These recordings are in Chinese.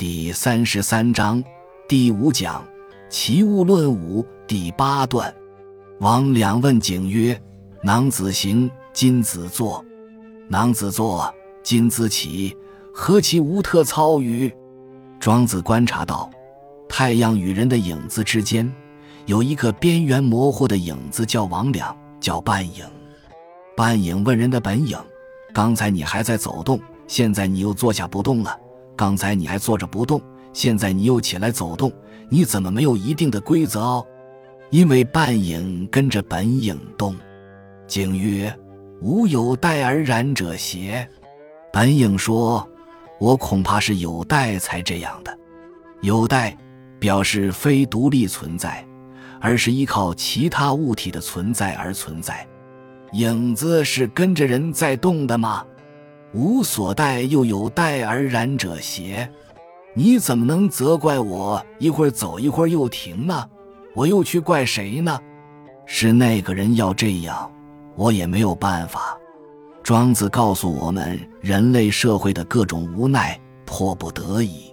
第三十三章第五讲齐物论武第八段。王两问景曰：“囊子行，金子坐。囊子坐，金子起，何其无特操于？”庄子观察到，太阳与人的影子之间有一个边缘模糊的影子，叫王两，叫半影。半影问人的本影：“刚才你还在走动，现在你又坐下不动了。刚才你还坐着不动，现在你又起来走动，你怎么没有一定的规则哦？”因为半影跟着本影动。景曰：“吾有待而然者邪？”本影说。我恐怕是有待才这样的，有待表示非独立存在，而是依靠其他物体的存在而存在。影子是跟着人在动的吗？无所待又有待而然者邪？你怎么能责怪我一会儿走一会儿又停呢？我又去怪谁呢？是那个人要这样，我也没有办法。庄子告诉我们，人类社会的各种无奈、迫不得已，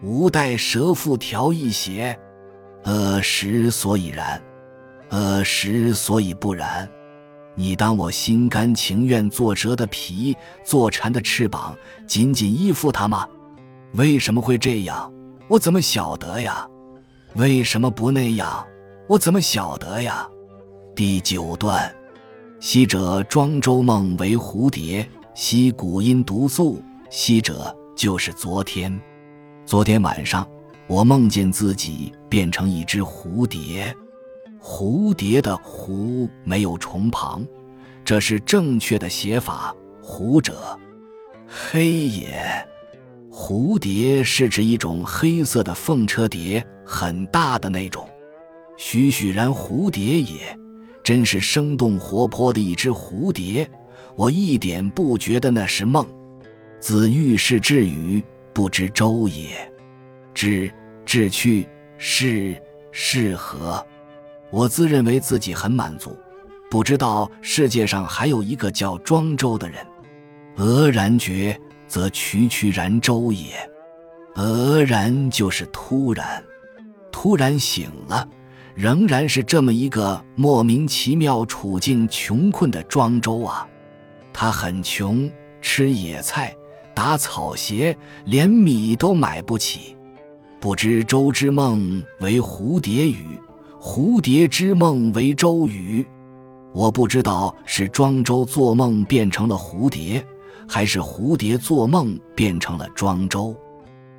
无待蛇腹调一邪？呃，时所以然，呃，时所以不然。你当我心甘情愿做蛇的皮，做蝉的翅膀，紧紧依附它吗？为什么会这样？我怎么晓得呀？为什么不那样？我怎么晓得呀？第九段。昔者庄周梦为蝴蝶，昔古音独宿。昔者就是昨天，昨天晚上我梦见自己变成一只蝴蝶。蝴蝶的“蝴”没有虫旁，这是正确的写法。蝴者，黑也。蝴蝶是指一种黑色的凤车蝶，很大的那种。栩栩然蝴蝶也。真是生动活泼的一只蝴蝶，我一点不觉得那是梦。子欲是至于不知周也，至至去是是何？我自认为自己很满足，不知道世界上还有一个叫庄周的人。俄然觉，则渠渠然周也。俄然就是突然，突然醒了。仍然是这么一个莫名其妙、处境穷困的庄周啊！他很穷，吃野菜，打草鞋，连米都买不起。不知周之梦为蝴蝶语，蝴蝶之梦为周瑜。我不知道是庄周做梦变成了蝴蝶，还是蝴蝶做梦变成了庄周。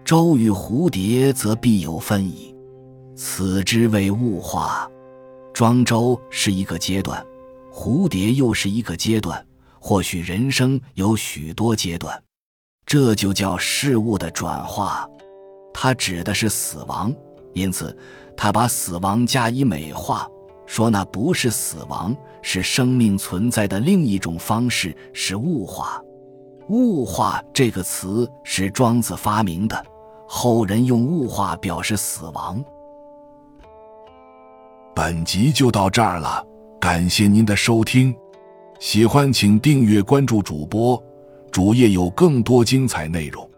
周与蝴蝶则必有分矣。此之谓物化，庄周是一个阶段，蝴蝶又是一个阶段，或许人生有许多阶段，这就叫事物的转化。它指的是死亡，因此他把死亡加以美化，说那不是死亡，是生命存在的另一种方式，是物化。物化这个词是庄子发明的，后人用物化表示死亡。本集就到这儿了，感谢您的收听，喜欢请订阅关注主播，主页有更多精彩内容。